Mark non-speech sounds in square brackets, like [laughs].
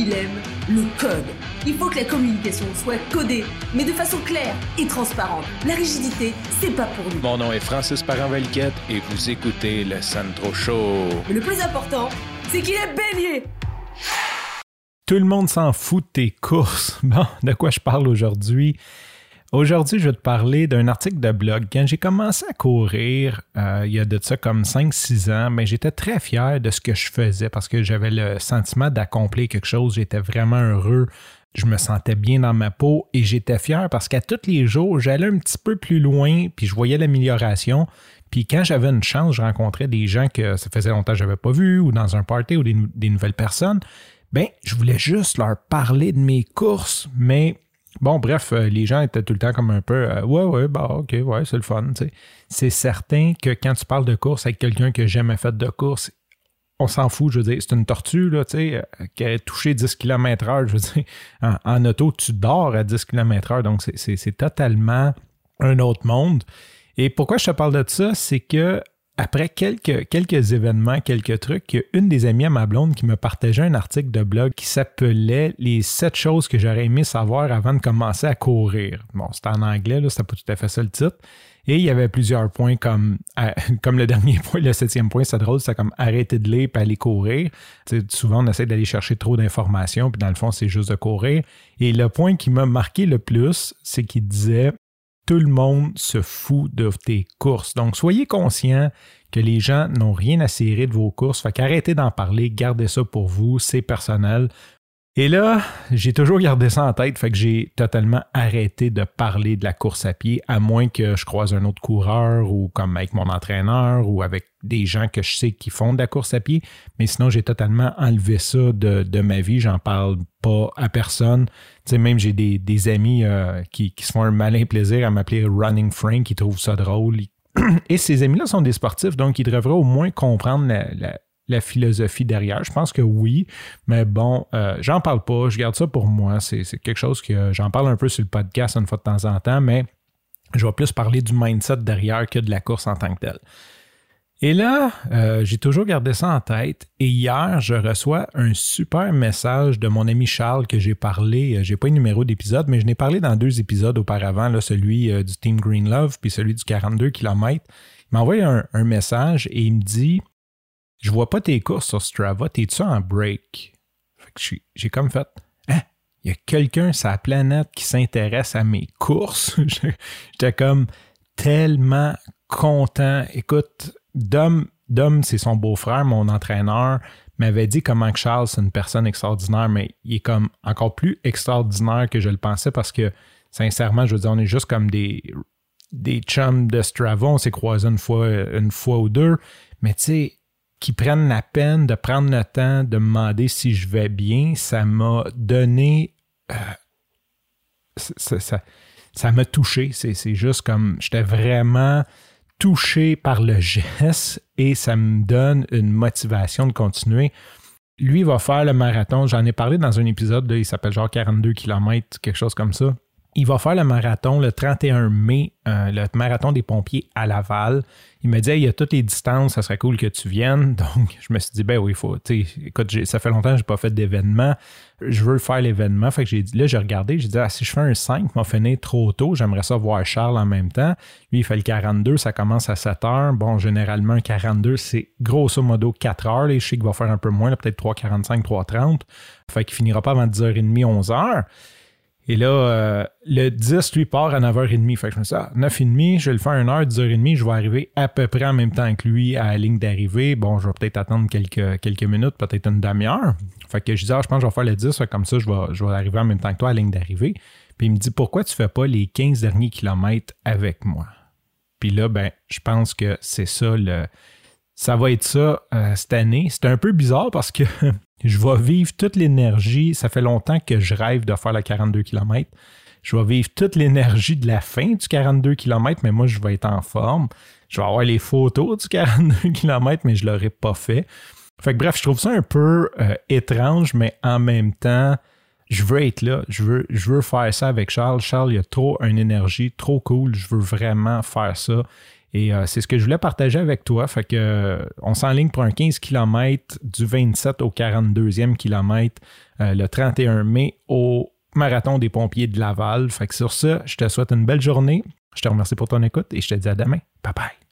il aime le code. Il faut que la communication soit codée, mais de façon claire et transparente. La rigidité, c'est pas pour nous. Mon nom est Francis Parent-Valquette et vous écoutez le Sandro Show. Mais le plus important, c'est qu'il est bélier. Tout le monde s'en fout de tes courses. [laughs] Bon, de quoi je parle aujourd'hui? Aujourd'hui, je vais te parler d'un article de blog. Quand j'ai commencé à courir, euh, il y a de ça comme 5-6 ans, mais j'étais très fier de ce que je faisais parce que j'avais le sentiment d'accomplir quelque chose. J'étais vraiment heureux. Je me sentais bien dans ma peau et j'étais fier parce qu'à tous les jours, j'allais un petit peu plus loin puis je voyais l'amélioration. Puis quand j'avais une chance, je rencontrais des gens que ça faisait longtemps que je n'avais pas vus ou dans un party ou des, des nouvelles personnes. Ben, je voulais juste leur parler de mes courses, mais Bon, bref, euh, les gens étaient tout le temps comme un peu euh, Ouais, ouais, bah, ok, ouais, c'est le fun. C'est certain que quand tu parles de course avec quelqu'un qui n'a jamais fait de course, on s'en fout, je veux dire, c'est une tortue, là, tu sais, euh, qui a touché 10 km/h, je veux dire, [laughs] en, auto, tu dors à 10 km/h, donc c'est totalement un autre monde. Et pourquoi je te parle de ça, c'est que après quelques, quelques événements, quelques trucs, une des amies à ma blonde qui me partageait un article de blog qui s'appelait Les sept choses que j'aurais aimé savoir avant de commencer à courir. Bon, c'était en anglais, là, c'était pas tout à fait ça le titre. Et il y avait plusieurs points comme, [laughs] comme le dernier point, le septième point, c'est drôle, c'est comme arrêter de lire et aller courir. souvent, on essaie d'aller chercher trop d'informations, puis dans le fond, c'est juste de courir. Et le point qui m'a marqué le plus, c'est qu'il disait tout le monde se fout de tes courses. Donc, soyez conscient que les gens n'ont rien à cirer de vos courses. Fait qu'arrêtez d'en parler, gardez ça pour vous, c'est personnel. Et là, j'ai toujours gardé ça en tête, fait que j'ai totalement arrêté de parler de la course à pied, à moins que je croise un autre coureur ou comme avec mon entraîneur ou avec des gens que je sais qui font de la course à pied. Mais sinon, j'ai totalement enlevé ça de, ma vie. J'en parle pas à personne. Tu sais, même j'ai des, amis euh, qui, se font un malin plaisir à m'appeler Running Frank, qui trouvent ça drôle. [clears throat] Et ces amis-là sont des sportifs, donc ils devraient au moins comprendre la philosophie derrière. Je pense que oui, mais bon, euh, j'en parle pas, je garde ça pour moi. C'est quelque chose que j'en parle un peu sur le podcast une fois de temps en temps, mais je vais plus parler du mindset derrière que de la course en tant que telle. Et là, euh, j'ai toujours gardé ça en tête. Et hier, je reçois un super message de mon ami Charles que j'ai parlé. Euh, j'ai pas le numéro d'épisode, mais je n'ai parlé dans deux épisodes auparavant, là, celui du Team Green Love puis celui du 42 km. Il m'a envoyé un, un, message et il me dit je vois pas tes courses sur Strava, t'es-tu en break? j'ai comme fait, hein? Il y a quelqu'un sur la planète qui s'intéresse à mes courses? [laughs] J'étais comme tellement content. Écoute, Dom, Dom c'est son beau-frère, mon entraîneur, m'avait dit comment que Charles, c'est une personne extraordinaire, mais il est comme encore plus extraordinaire que je le pensais parce que, sincèrement, je veux dire, on est juste comme des, des chums de Strava. On s'est croisés une fois, une fois ou deux. Mais tu sais, qui prennent la peine de prendre le temps de me demander si je vais bien, ça m'a donné. Euh, ça m'a touché. C'est juste comme j'étais vraiment touché par le geste et ça me donne une motivation de continuer. Lui va faire le marathon. J'en ai parlé dans un épisode, il s'appelle genre 42 km, quelque chose comme ça. Il va faire le marathon le 31 mai, euh, le marathon des pompiers à Laval. Il me dit, il y a toutes les distances, ça serait cool que tu viennes. [laughs] Donc, je me suis dit, ben oui, il faut, écoute, ça fait longtemps que je n'ai pas fait d'événement. Je veux faire l'événement. Fait que j'ai là, j'ai regardé, j'ai dit, ah, si je fais un 5, m'a fini trop tôt, j'aimerais ça voir Charles en même temps. Lui, il fait le 42, ça commence à 7 heures. Bon, généralement, un 42, c'est grosso modo 4 heures. Les je sais qu'il va faire un peu moins, peut-être 3,45, 3,30. Fait qu'il finira pas avant 10h30, 11h. Et là, euh, le 10, lui, part à 9h30. Fait que je me suis dit, ah, 9h30, je vais le faire à 1h, 10h30, je vais arriver à peu près en même temps que lui à la ligne d'arrivée. Bon, je vais peut-être attendre quelques, quelques minutes, peut-être une demi-heure. Fait que je dis, ah, je pense que je vais faire le 10, comme ça, je vais, je vais arriver en même temps que toi à la ligne d'arrivée. Puis il me dit, pourquoi tu fais pas les 15 derniers kilomètres avec moi? Puis là, ben, je pense que c'est ça le. Ça va être ça euh, cette année. C'est un peu bizarre parce que [laughs] je vais vivre toute l'énergie. Ça fait longtemps que je rêve de faire le 42 km. Je vais vivre toute l'énergie de la fin du 42 km, mais moi, je vais être en forme. Je vais avoir les photos du 42 [laughs] km, mais je ne l'aurai pas fait. Fait que bref, je trouve ça un peu euh, étrange, mais en même temps, je veux être là. Je veux, je veux faire ça avec Charles. Charles, il a trop une énergie, trop cool. Je veux vraiment faire ça. Et c'est ce que je voulais partager avec toi. Fait que on s'enligne pour un 15 km du 27 au 42e kilomètre le 31 mai au Marathon des pompiers de Laval. Fait que sur ça, je te souhaite une belle journée. Je te remercie pour ton écoute et je te dis à demain. Bye bye.